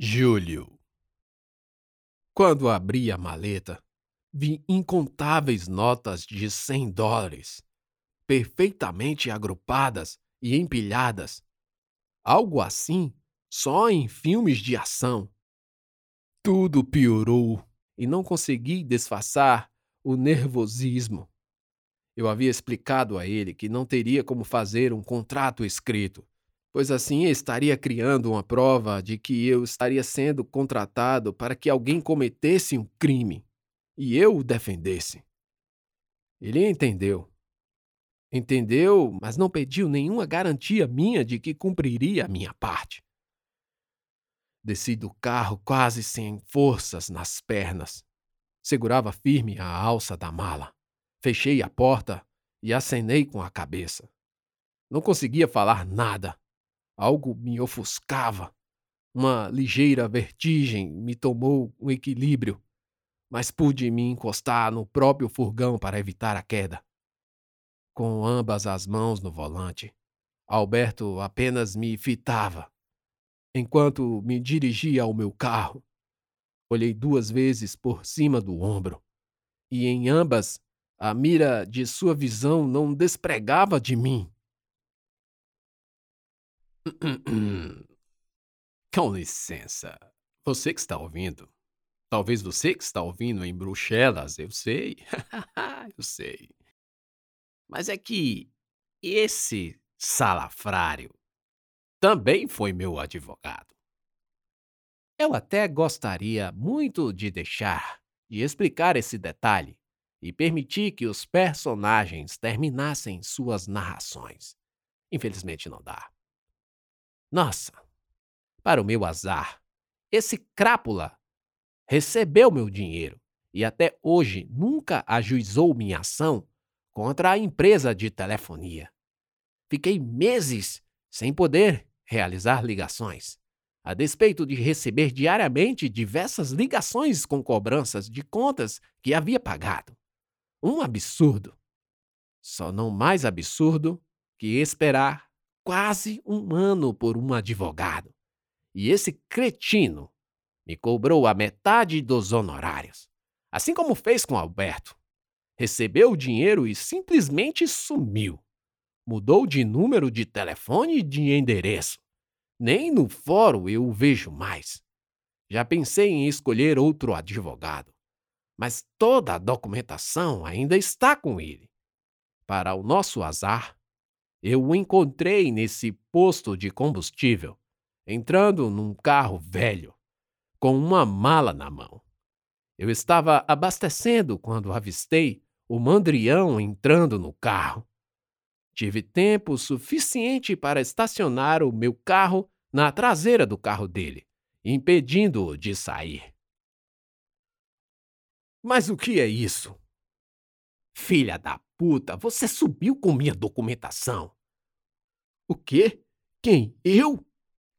Júlio. Quando abri a maleta, vi incontáveis notas de cem dólares, perfeitamente agrupadas e empilhadas. Algo assim só em filmes de ação. Tudo piorou e não consegui disfarçar o nervosismo. Eu havia explicado a ele que não teria como fazer um contrato escrito pois assim estaria criando uma prova de que eu estaria sendo contratado para que alguém cometesse um crime e eu o defendesse. Ele entendeu. Entendeu, mas não pediu nenhuma garantia minha de que cumpriria a minha parte. Desci do carro quase sem forças nas pernas. Segurava firme a alça da mala. Fechei a porta e acenei com a cabeça. Não conseguia falar nada. Algo me ofuscava. Uma ligeira vertigem me tomou o equilíbrio, mas pude me encostar no próprio furgão para evitar a queda. Com ambas as mãos no volante, Alberto apenas me fitava. Enquanto me dirigia ao meu carro, olhei duas vezes por cima do ombro, e em ambas a mira de sua visão não despregava de mim. Com licença. Você que está ouvindo. Talvez você que está ouvindo em Bruxelas, eu sei. eu sei. Mas é que esse salafrário também foi meu advogado. Eu até gostaria muito de deixar de explicar esse detalhe e permitir que os personagens terminassem suas narrações. Infelizmente não dá. Nossa, para o meu azar, esse crápula recebeu meu dinheiro e até hoje nunca ajuizou minha ação contra a empresa de telefonia. Fiquei meses sem poder realizar ligações, a despeito de receber diariamente diversas ligações com cobranças de contas que havia pagado. Um absurdo. Só não mais absurdo que esperar quase um ano por um advogado. E esse cretino me cobrou a metade dos honorários, assim como fez com Alberto. Recebeu o dinheiro e simplesmente sumiu. Mudou de número de telefone e de endereço. Nem no fórum eu o vejo mais. Já pensei em escolher outro advogado, mas toda a documentação ainda está com ele. Para o nosso azar, eu o encontrei nesse posto de combustível, entrando num carro velho, com uma mala na mão. Eu estava abastecendo quando avistei o mandrião entrando no carro. Tive tempo suficiente para estacionar o meu carro na traseira do carro dele, impedindo-o de sair. Mas o que é isso? Filha da puta, você subiu com minha documentação. O quê? Quem? Eu?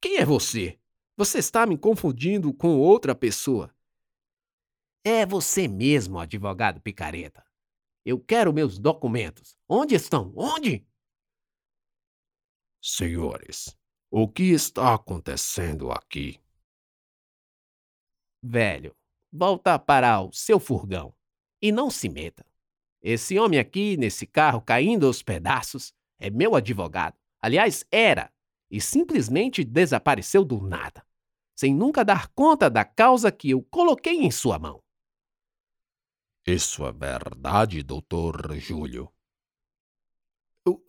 Quem é você? Você está me confundindo com outra pessoa. É você mesmo, advogado picareta. Eu quero meus documentos. Onde estão? Onde? Senhores, o que está acontecendo aqui? Velho, volta para o seu furgão e não se meta. Esse homem aqui, nesse carro caindo aos pedaços, é meu advogado. Aliás, era. E simplesmente desapareceu do nada, sem nunca dar conta da causa que eu coloquei em sua mão. Isso é verdade, doutor Júlio? Eu,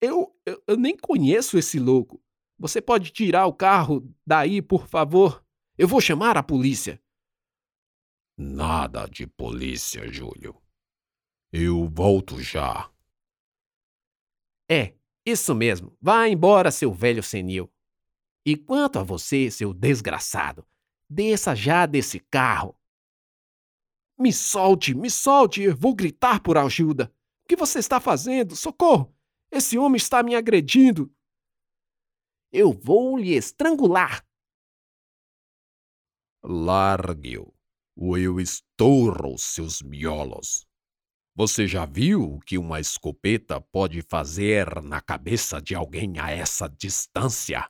eu, eu, eu nem conheço esse louco. Você pode tirar o carro daí, por favor? Eu vou chamar a polícia. Nada de polícia, Júlio. Eu volto já. É, isso mesmo. Vá embora, seu velho senil. E quanto a você, seu desgraçado, desça já desse carro. Me solte, me solte, eu vou gritar por ajuda. O que você está fazendo? Socorro! Esse homem está me agredindo. Eu vou lhe estrangular. Largue-o, ou eu estouro seus miolos. Você já viu o que uma escopeta pode fazer na cabeça de alguém a essa distância?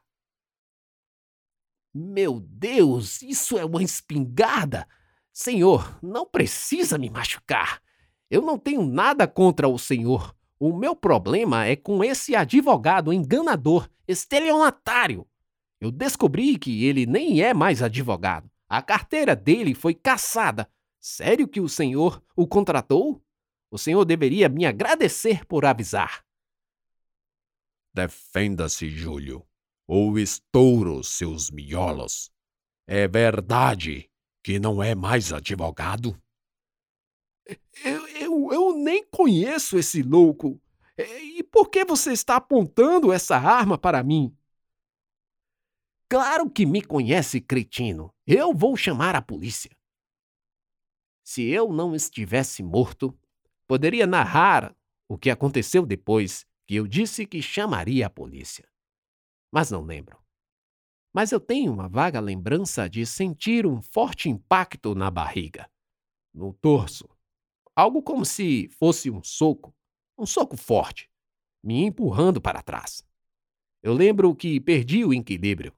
Meu Deus, isso é uma espingarda! Senhor, não precisa me machucar. Eu não tenho nada contra o senhor. O meu problema é com esse advogado enganador, estelionatário. Eu descobri que ele nem é mais advogado. A carteira dele foi caçada. Sério que o senhor o contratou? O senhor deveria me agradecer por avisar. Defenda-se, Júlio, ou estouro seus miolos. É verdade que não é mais advogado? Eu, eu, eu nem conheço esse louco. E por que você está apontando essa arma para mim? Claro que me conhece, cretino. Eu vou chamar a polícia. Se eu não estivesse morto, poderia narrar o que aconteceu depois que eu disse que chamaria a polícia. Mas não lembro. Mas eu tenho uma vaga lembrança de sentir um forte impacto na barriga, no torso. Algo como se fosse um soco, um soco forte, me empurrando para trás. Eu lembro que perdi o equilíbrio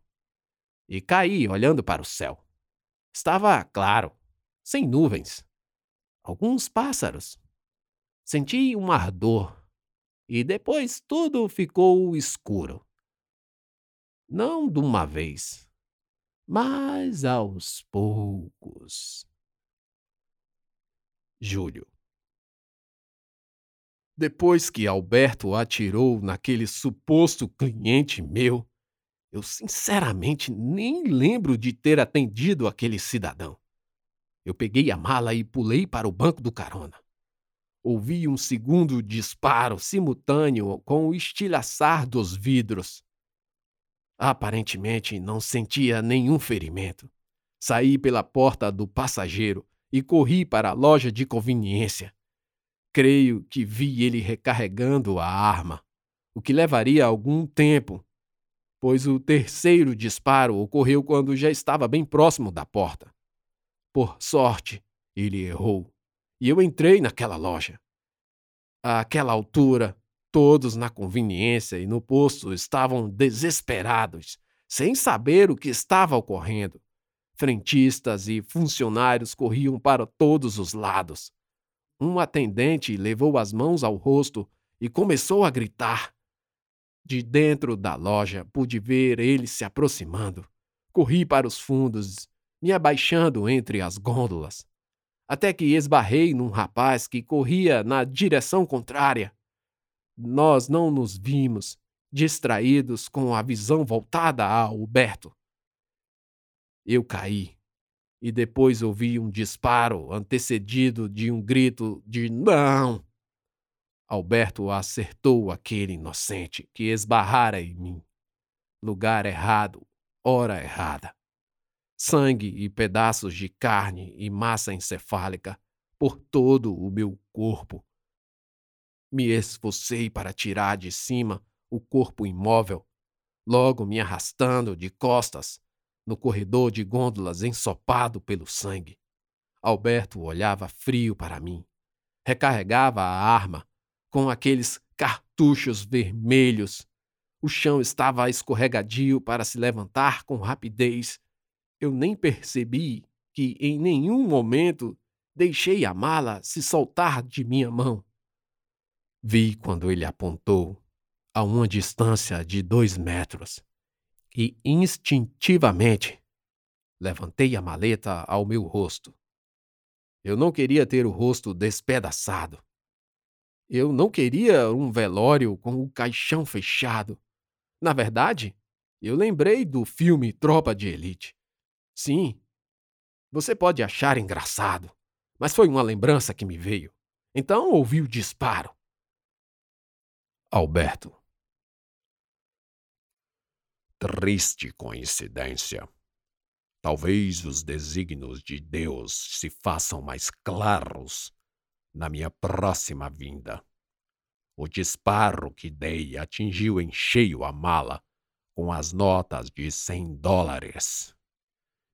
e caí olhando para o céu. Estava claro, sem nuvens. Alguns pássaros. Senti um ardor e depois tudo ficou escuro. Não de uma vez, mas aos poucos. Júlio. Depois que Alberto atirou naquele suposto cliente meu, eu sinceramente nem lembro de ter atendido aquele cidadão. Eu peguei a mala e pulei para o banco do carona. Ouvi um segundo disparo simultâneo com o estilhaçar dos vidros. Aparentemente não sentia nenhum ferimento. Saí pela porta do passageiro e corri para a loja de conveniência. Creio que vi ele recarregando a arma, o que levaria algum tempo pois o terceiro disparo ocorreu quando já estava bem próximo da porta. Por sorte, ele errou, e eu entrei naquela loja. Àquela altura, todos na conveniência e no posto estavam desesperados, sem saber o que estava ocorrendo. Frentistas e funcionários corriam para todos os lados. Um atendente levou as mãos ao rosto e começou a gritar. De dentro da loja pude ver ele se aproximando. Corri para os fundos, me abaixando entre as gôndolas, até que esbarrei num rapaz que corria na direção contrária. Nós não nos vimos, distraídos com a visão voltada a Alberto. Eu caí e depois ouvi um disparo antecedido de um grito de não. Alberto acertou aquele inocente que esbarrara em mim. Lugar errado, hora errada. Sangue e pedaços de carne e massa encefálica por todo o meu corpo. Me esforcei para tirar de cima o corpo imóvel, logo me arrastando de costas no corredor de gôndolas ensopado pelo sangue. Alberto olhava frio para mim. Recarregava a arma com aqueles cartuchos vermelhos. O chão estava escorregadio para se levantar com rapidez. Eu nem percebi que em nenhum momento deixei a mala se soltar de minha mão. Vi quando ele apontou a uma distância de dois metros e instintivamente levantei a maleta ao meu rosto. Eu não queria ter o rosto despedaçado. Eu não queria um velório com o caixão fechado. Na verdade, eu lembrei do filme Tropa de Elite. Sim, você pode achar engraçado, mas foi uma lembrança que me veio. Então ouvi o disparo. Alberto. Triste coincidência. Talvez os desígnios de Deus se façam mais claros na minha próxima vinda. O disparo que dei atingiu em cheio a mala com as notas de cem dólares.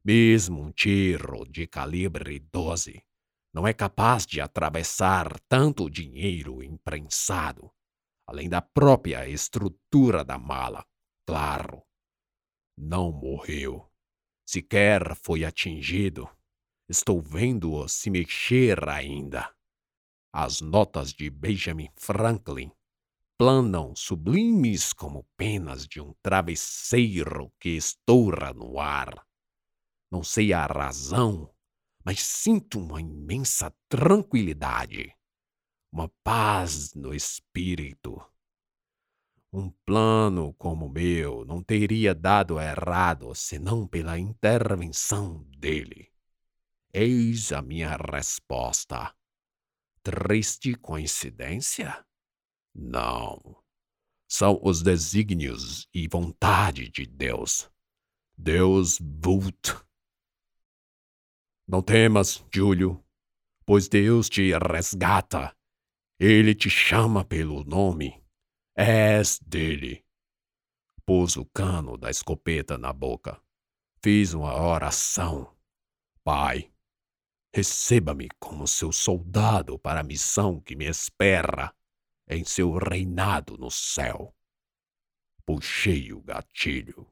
Mesmo um tiro de calibre 12 não é capaz de atravessar tanto dinheiro imprensado, além da própria estrutura da mala. Claro, não morreu. sequer foi atingido. Estou vendo-o se mexer ainda. As notas de Benjamin Franklin planam sublimes como penas de um travesseiro que estoura no ar. Não sei a razão, mas sinto uma imensa tranquilidade, uma paz no espírito. Um plano como o meu não teria dado errado senão pela intervenção dele. Eis a minha resposta. Triste coincidência? Não. São os desígnios e vontade de Deus. Deus Vult. Não temas, Júlio, pois Deus te resgata. Ele te chama pelo nome. És dele. Pôs o cano da escopeta na boca. Fiz uma oração. Pai, receba-me como seu soldado para a missão que me espera em seu reinado no céu. Puxei o gatilho.